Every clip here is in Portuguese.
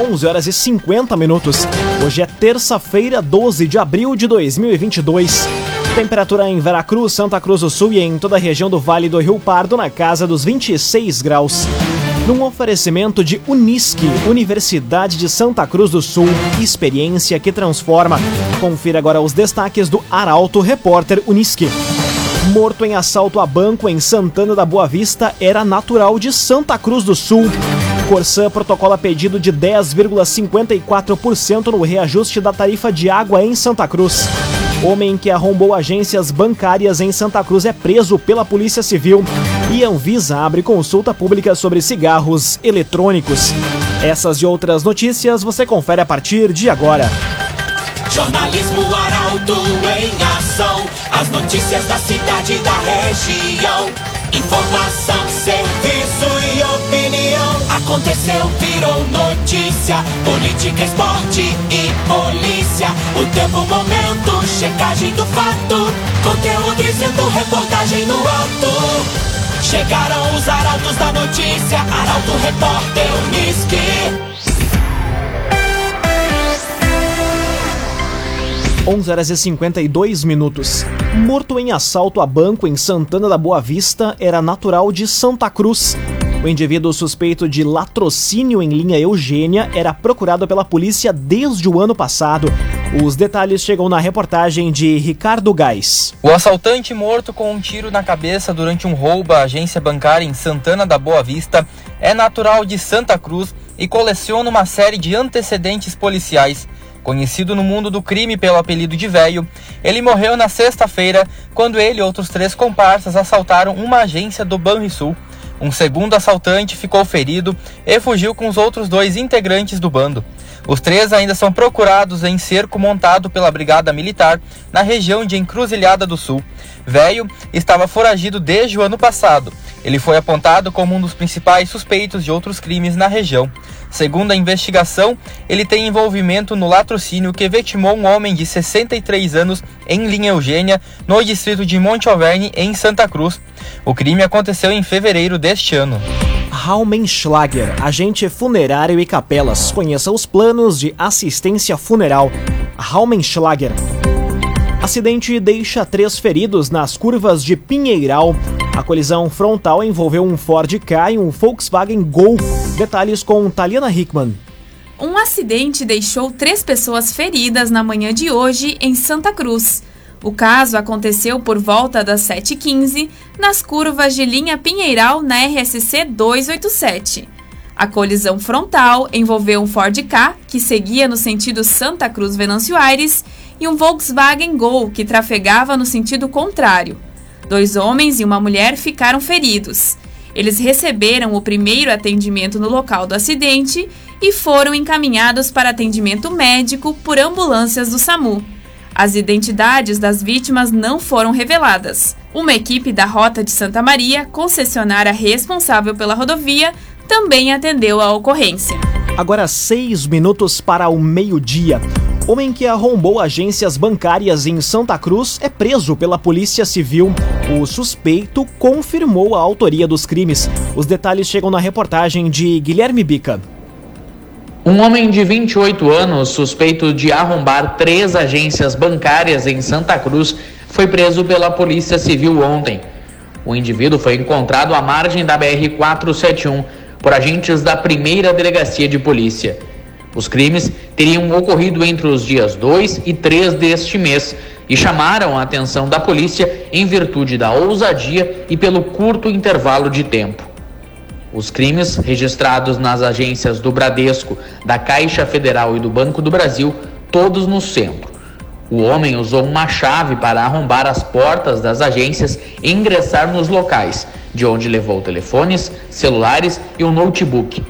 11 horas e 50 minutos. Hoje é terça-feira, 12 de abril de 2022. Temperatura em Veracruz, Santa Cruz do Sul e em toda a região do Vale do Rio Pardo na casa dos 26 graus. Num oferecimento de Unisque, Universidade de Santa Cruz do Sul, experiência que transforma. Confira agora os destaques do Arauto Repórter Unisque. Morto em assalto a banco em Santana da Boa Vista era natural de Santa Cruz do Sul. Corsã protocola pedido de 10,54% no reajuste da tarifa de água em Santa Cruz. Homem que arrombou agências bancárias em Santa Cruz é preso pela Polícia Civil. E Anvisa abre consulta pública sobre cigarros eletrônicos. Essas e outras notícias você confere a partir de agora. Jornalismo Arauto em ação. As notícias da cidade e da região. Informação, serviço e opinião. Aconteceu, virou notícia. Política, esporte e polícia. O tempo, momento, checagem do fato. Conteúdo dizendo, reportagem no ato. Chegaram os arautos da notícia. Arauto, repórter, Unisque. 11 horas e 52 minutos. Morto em assalto a banco em Santana da Boa Vista era natural de Santa Cruz. O indivíduo suspeito de latrocínio em linha Eugênia era procurado pela polícia desde o ano passado. Os detalhes chegam na reportagem de Ricardo Gás. O assaltante morto com um tiro na cabeça durante um roubo à agência bancária em Santana da Boa Vista é natural de Santa Cruz e coleciona uma série de antecedentes policiais. Conhecido no mundo do crime pelo apelido de Velho, ele morreu na sexta-feira quando ele e outros três comparsas assaltaram uma agência do Banrisul. Um segundo assaltante ficou ferido e fugiu com os outros dois integrantes do bando. Os três ainda são procurados em cerco montado pela Brigada Militar na região de Encruzilhada do Sul. Velho estava foragido desde o ano passado. Ele foi apontado como um dos principais suspeitos de outros crimes na região. Segundo a investigação, ele tem envolvimento no latrocínio que vitimou um homem de 63 anos em Linha Eugênia, no distrito de Monte Alverne, em Santa Cruz. O crime aconteceu em fevereiro deste ano. Raumenschlager, agente funerário e capelas. Conheça os planos de assistência funeral. Raumenschlager. Acidente deixa três feridos nas curvas de Pinheiral. A colisão frontal envolveu um Ford Ka e um Volkswagen Gol. Detalhes com Taliana Hickman. Um acidente deixou três pessoas feridas na manhã de hoje em Santa Cruz. O caso aconteceu por volta das 7h15 nas curvas de linha Pinheiral na RSC 287. A colisão frontal envolveu um Ford Ka, que seguia no sentido Santa Cruz-Venâncio Aires, e um Volkswagen Gol, que trafegava no sentido contrário. Dois homens e uma mulher ficaram feridos. Eles receberam o primeiro atendimento no local do acidente e foram encaminhados para atendimento médico por ambulâncias do SAMU. As identidades das vítimas não foram reveladas. Uma equipe da Rota de Santa Maria, concessionária responsável pela rodovia, também atendeu a ocorrência. Agora seis minutos para o meio-dia. Homem que arrombou agências bancárias em Santa Cruz é preso pela Polícia Civil. O suspeito confirmou a autoria dos crimes. Os detalhes chegam na reportagem de Guilherme Bica. Um homem de 28 anos, suspeito de arrombar três agências bancárias em Santa Cruz, foi preso pela Polícia Civil ontem. O indivíduo foi encontrado à margem da BR-471 por agentes da primeira delegacia de polícia. Os crimes teriam ocorrido entre os dias 2 e 3 deste mês e chamaram a atenção da polícia em virtude da ousadia e pelo curto intervalo de tempo. Os crimes registrados nas agências do Bradesco, da Caixa Federal e do Banco do Brasil, todos no centro. O homem usou uma chave para arrombar as portas das agências e ingressar nos locais, de onde levou telefones, celulares e um notebook.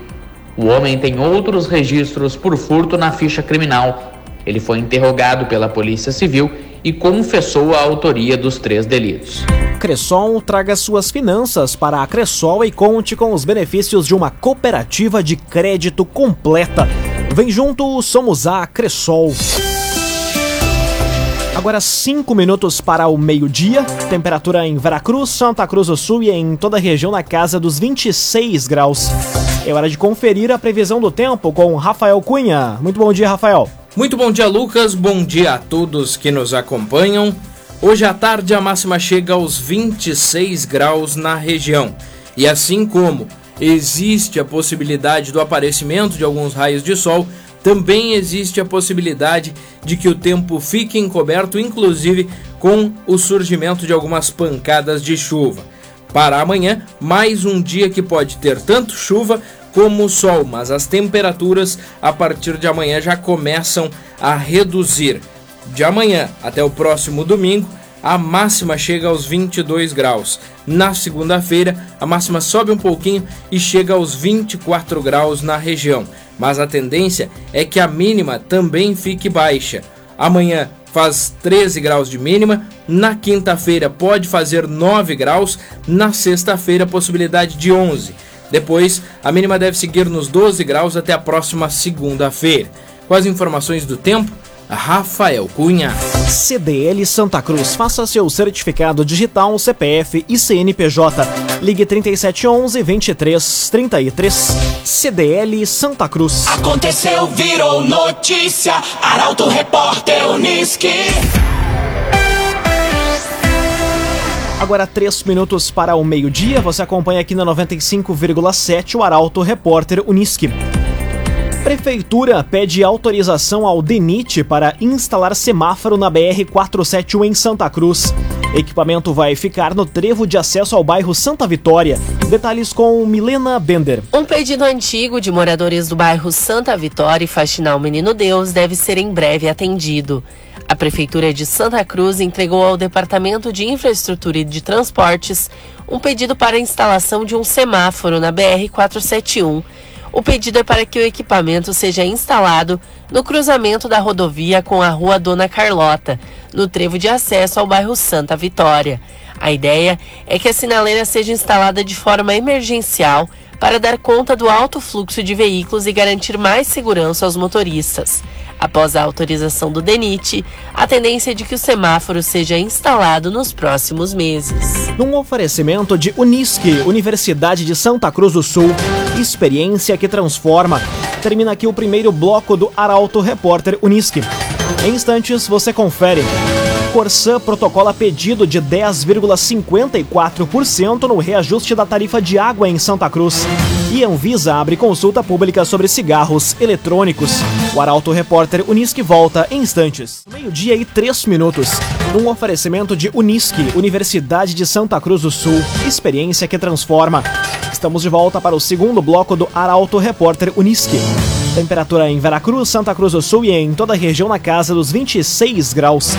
O homem tem outros registros por furto na ficha criminal. Ele foi interrogado pela Polícia Civil e confessou a autoria dos três delitos. Cressol traga suas finanças para a Cressol e conte com os benefícios de uma cooperativa de crédito completa. Vem junto, somos a Cressol. Agora 5 minutos para o meio-dia. Temperatura em Veracruz, Santa Cruz do Sul e em toda a região na casa dos 26 graus. É hora de conferir a previsão do tempo com Rafael Cunha. Muito bom dia, Rafael. Muito bom dia, Lucas. Bom dia a todos que nos acompanham. Hoje à tarde a máxima chega aos 26 graus na região. E assim como existe a possibilidade do aparecimento de alguns raios de sol, também existe a possibilidade de que o tempo fique encoberto, inclusive com o surgimento de algumas pancadas de chuva. Para amanhã, mais um dia que pode ter tanto chuva como sol, mas as temperaturas a partir de amanhã já começam a reduzir. De amanhã até o próximo domingo, a máxima chega aos 22 graus. Na segunda-feira, a máxima sobe um pouquinho e chega aos 24 graus na região, mas a tendência é que a mínima também fique baixa. Amanhã faz 13 graus de mínima, na quinta-feira pode fazer 9 graus, na sexta-feira possibilidade de 11. Depois, a mínima deve seguir nos 12 graus até a próxima segunda-feira. Com as informações do tempo, Rafael Cunha. CDL Santa Cruz. Faça seu certificado digital, CPF e CNPJ. Ligue 3711 2333. CDL Santa Cruz. Aconteceu, virou notícia. Arauto Repórter Uniski. Agora, três minutos para o meio-dia. Você acompanha aqui na 95,7 o Arauto Repórter Uniski. Prefeitura pede autorização ao DENIT para instalar semáforo na BR-471 em Santa Cruz. Equipamento vai ficar no trevo de acesso ao bairro Santa Vitória. Detalhes com Milena Bender. Um pedido antigo de moradores do bairro Santa Vitória e Faxinal Menino Deus deve ser em breve atendido. A Prefeitura de Santa Cruz entregou ao Departamento de Infraestrutura e de Transportes um pedido para a instalação de um semáforo na BR-471 o pedido é para que o equipamento seja instalado no cruzamento da rodovia com a Rua Dona Carlota, no trevo de acesso ao bairro Santa Vitória. A ideia é que a sinaleira seja instalada de forma emergencial para dar conta do alto fluxo de veículos e garantir mais segurança aos motoristas. Após a autorização do DENIT, a tendência é de que o semáforo seja instalado nos próximos meses. Num oferecimento de Unisque, Universidade de Santa Cruz do Sul, experiência que transforma. Termina aqui o primeiro bloco do Arauto Repórter Unisque. Em instantes você confere. Corsã protocola pedido de 10,54% no reajuste da tarifa de água em Santa Cruz. E Anvisa abre consulta pública sobre cigarros eletrônicos. O Arauto Repórter Unisque volta em instantes. Meio-dia e três minutos. Um oferecimento de Unisque, Universidade de Santa Cruz do Sul. Experiência que transforma. Estamos de volta para o segundo bloco do Arauto Repórter Unisque. Temperatura em Veracruz, Santa Cruz do Sul e em toda a região na casa dos 26 graus.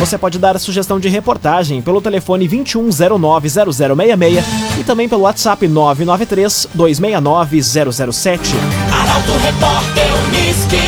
Você pode dar sugestão de reportagem pelo telefone 21090066 e também pelo WhatsApp 993 269 007. Arauto Repórter Uniski.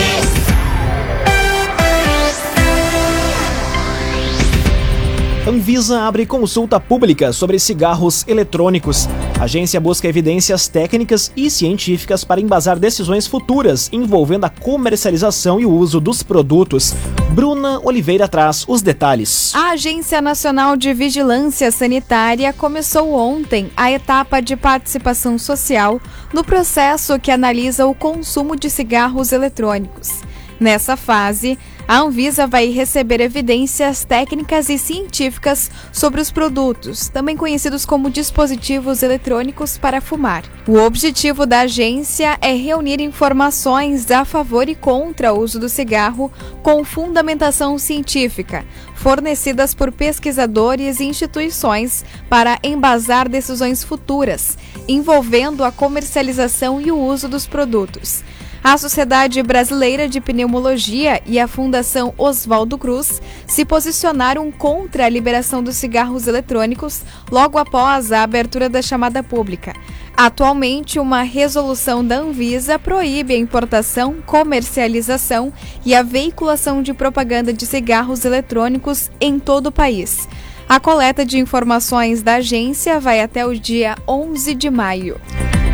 Anvisa abre consulta pública sobre cigarros eletrônicos. A agência busca evidências técnicas e científicas para embasar decisões futuras envolvendo a comercialização e o uso dos produtos. Bruna Oliveira traz os detalhes. A Agência Nacional de Vigilância Sanitária começou ontem a etapa de participação social no processo que analisa o consumo de cigarros eletrônicos. Nessa fase, a Anvisa vai receber evidências técnicas e científicas sobre os produtos, também conhecidos como dispositivos eletrônicos para fumar. O objetivo da agência é reunir informações a favor e contra o uso do cigarro com fundamentação científica, fornecidas por pesquisadores e instituições para embasar decisões futuras envolvendo a comercialização e o uso dos produtos. A Sociedade Brasileira de Pneumologia e a Fundação Oswaldo Cruz se posicionaram contra a liberação dos cigarros eletrônicos logo após a abertura da chamada pública. Atualmente, uma resolução da Anvisa proíbe a importação, comercialização e a veiculação de propaganda de cigarros eletrônicos em todo o país. A coleta de informações da agência vai até o dia 11 de maio.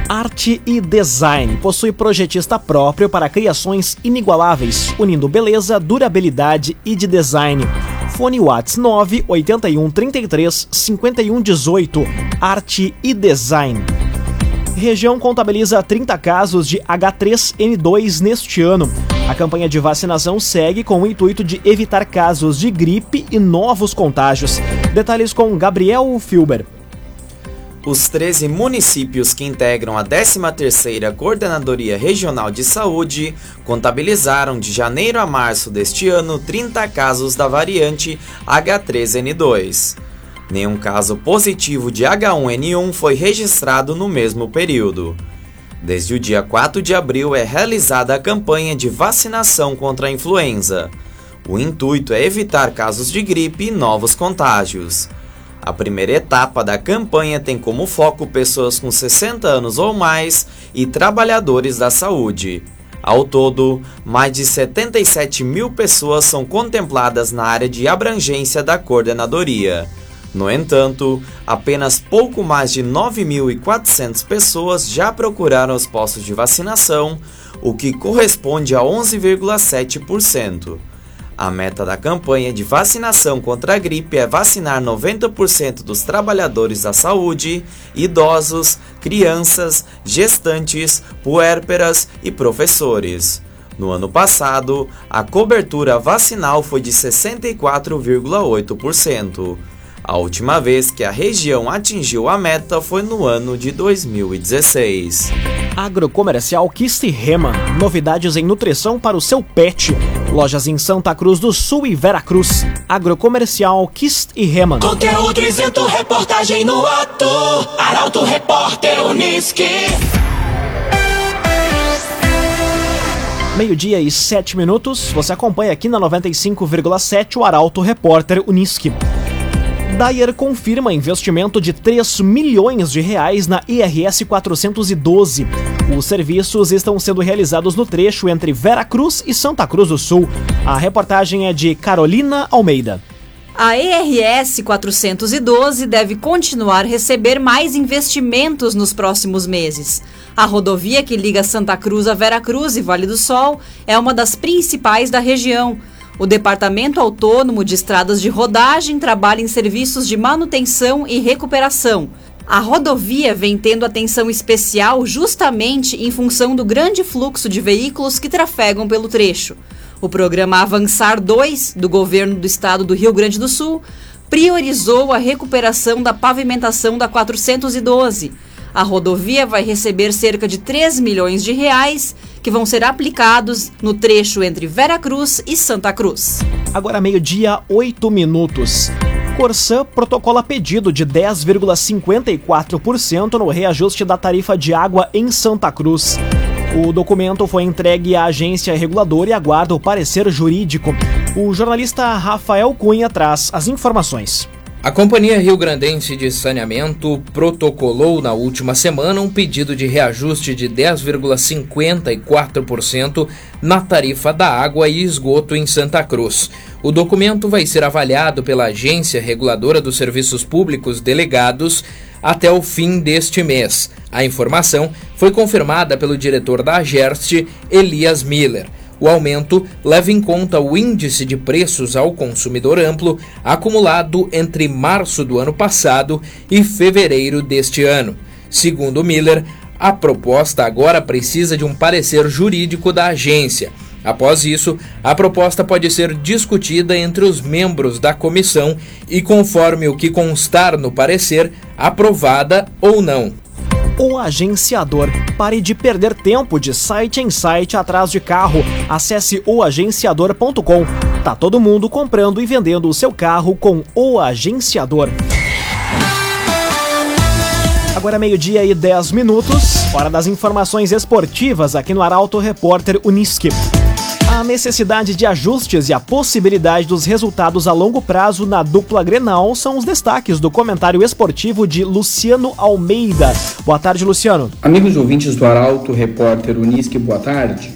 Arte e Design possui projetista próprio para criações inigualáveis, unindo beleza, durabilidade e de design. Fone Whats 9 81 33 51 18. Arte e Design. Região contabiliza 30 casos de H3N2 neste ano. A campanha de vacinação segue com o intuito de evitar casos de gripe e novos contágios. Detalhes com Gabriel Filber. Os 13 municípios que integram a 13ª Coordenadoria Regional de Saúde contabilizaram de janeiro a março deste ano 30 casos da variante H3N2. Nenhum caso positivo de H1N1 foi registrado no mesmo período. Desde o dia 4 de abril é realizada a campanha de vacinação contra a influenza. O intuito é evitar casos de gripe e novos contágios. A primeira etapa da campanha tem como foco pessoas com 60 anos ou mais e trabalhadores da saúde. Ao todo, mais de 77 mil pessoas são contempladas na área de abrangência da coordenadoria. No entanto, apenas pouco mais de 9.400 pessoas já procuraram os postos de vacinação, o que corresponde a 11,7%. A meta da campanha de vacinação contra a gripe é vacinar 90% dos trabalhadores da saúde, idosos, crianças, gestantes, puérperas e professores. No ano passado, a cobertura vacinal foi de 64,8%. A última vez que a região atingiu a meta foi no ano de 2016. Agrocomercial Kist Rema. Novidades em nutrição para o seu pet. Lojas em Santa Cruz do Sul e Veracruz. Agrocomercial Kist e Rema. Conteúdo isento, reportagem no ato. Arauto Repórter Uniski. Meio-dia e sete minutos. Você acompanha aqui na 95,7 o Arauto Repórter Uniski. Dyer confirma investimento de 3 milhões de reais na IRS 412. Os serviços estão sendo realizados no trecho entre Vera Cruz e Santa Cruz do Sul. A reportagem é de Carolina Almeida. A ERS 412 deve continuar a receber mais investimentos nos próximos meses. A rodovia que liga Santa Cruz a Vera Cruz e Vale do Sol é uma das principais da região. O Departamento Autônomo de Estradas de Rodagem trabalha em serviços de manutenção e recuperação. A rodovia vem tendo atenção especial justamente em função do grande fluxo de veículos que trafegam pelo trecho. O programa Avançar 2, do governo do estado do Rio Grande do Sul, priorizou a recuperação da pavimentação da 412 a rodovia vai receber cerca de 3 milhões de reais que vão ser aplicados no trecho entre Vera Cruz e Santa Cruz. Agora meio-dia, 8 minutos. Corsã protocola pedido de 10,54% no reajuste da tarifa de água em Santa Cruz. O documento foi entregue à agência reguladora e aguarda o parecer jurídico. O jornalista Rafael Cunha traz as informações. A Companhia Rio Grandense de Saneamento protocolou na última semana um pedido de reajuste de 10,54% na tarifa da água e esgoto em Santa Cruz. O documento vai ser avaliado pela Agência Reguladora dos Serviços Públicos Delegados até o fim deste mês. A informação foi confirmada pelo diretor da Agerst, Elias Miller. O aumento leva em conta o índice de preços ao consumidor amplo acumulado entre março do ano passado e fevereiro deste ano. Segundo Miller, a proposta agora precisa de um parecer jurídico da agência. Após isso, a proposta pode ser discutida entre os membros da comissão e, conforme o que constar no parecer, aprovada ou não. O agenciador. Pare de perder tempo de site em site atrás de carro. Acesse oagenciador.com. Tá todo mundo comprando e vendendo o seu carro com o agenciador. Agora meio-dia e 10 minutos, hora das informações esportivas aqui no Arauto Repórter Uniski. A necessidade de ajustes e a possibilidade dos resultados a longo prazo na dupla Grenal são os destaques do comentário esportivo de Luciano Almeida. Boa tarde, Luciano. Amigos ouvintes do Arauto, repórter Unisque, boa tarde.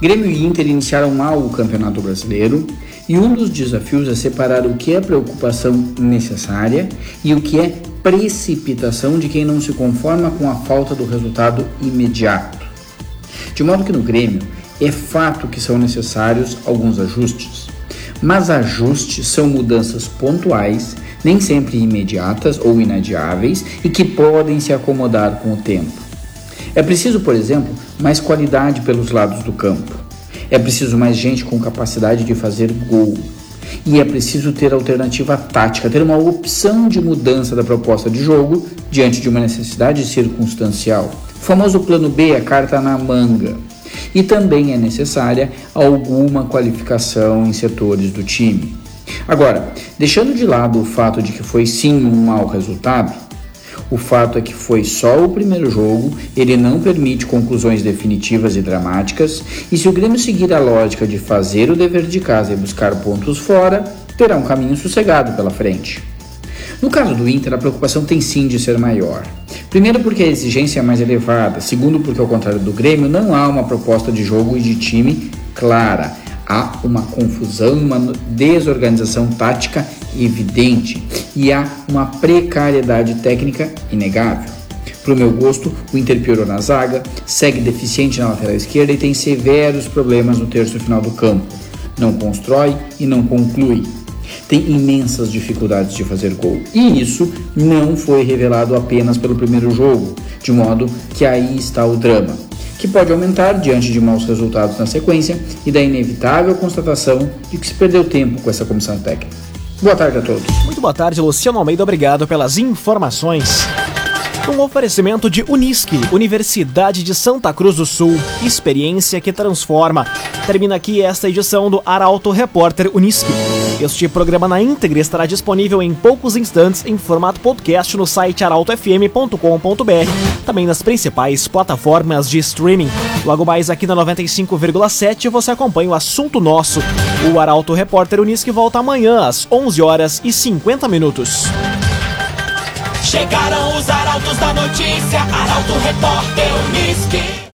Grêmio e Inter iniciaram mal o Campeonato Brasileiro e um dos desafios é separar o que é preocupação necessária e o que é precipitação de quem não se conforma com a falta do resultado imediato. De modo que no Grêmio, é fato que são necessários alguns ajustes, mas ajustes são mudanças pontuais, nem sempre imediatas ou inadiáveis e que podem se acomodar com o tempo. É preciso, por exemplo, mais qualidade pelos lados do campo. É preciso mais gente com capacidade de fazer gol. E é preciso ter alternativa tática, ter uma opção de mudança da proposta de jogo diante de uma necessidade circunstancial. O famoso plano B, a carta na manga. E também é necessária alguma qualificação em setores do time. Agora, deixando de lado o fato de que foi sim um mau resultado, o fato é que foi só o primeiro jogo, ele não permite conclusões definitivas e dramáticas, e se o Grêmio seguir a lógica de fazer o dever de casa e buscar pontos fora, terá um caminho sossegado pela frente. No caso do Inter, a preocupação tem sim de ser maior. Primeiro, porque a exigência é mais elevada. Segundo, porque, ao contrário do Grêmio, não há uma proposta de jogo e de time clara. Há uma confusão, uma desorganização tática evidente e há uma precariedade técnica inegável. Para o meu gosto, o Inter piorou na zaga, segue deficiente na lateral esquerda e tem severos problemas no terço final do campo. Não constrói e não conclui. Tem imensas dificuldades de fazer gol. E isso não foi revelado apenas pelo primeiro jogo, de modo que aí está o drama, que pode aumentar diante de maus resultados na sequência e da inevitável constatação de que se perdeu tempo com essa comissão técnica. Boa tarde a todos. Muito boa tarde, Luciano Almeida. Obrigado pelas informações. Um oferecimento de Unisque, Universidade de Santa Cruz do Sul, experiência que transforma. Termina aqui esta edição do Arauto Repórter Unisque. Este programa na íntegra estará disponível em poucos instantes em formato podcast no site arautofm.com.br, também nas principais plataformas de streaming. Logo mais aqui na 95,7 você acompanha o assunto nosso. O Arauto Repórter Unisque volta amanhã às 11 horas e 50 minutos. Chegaram os arautos da notícia, Arauto Repórter Unisque.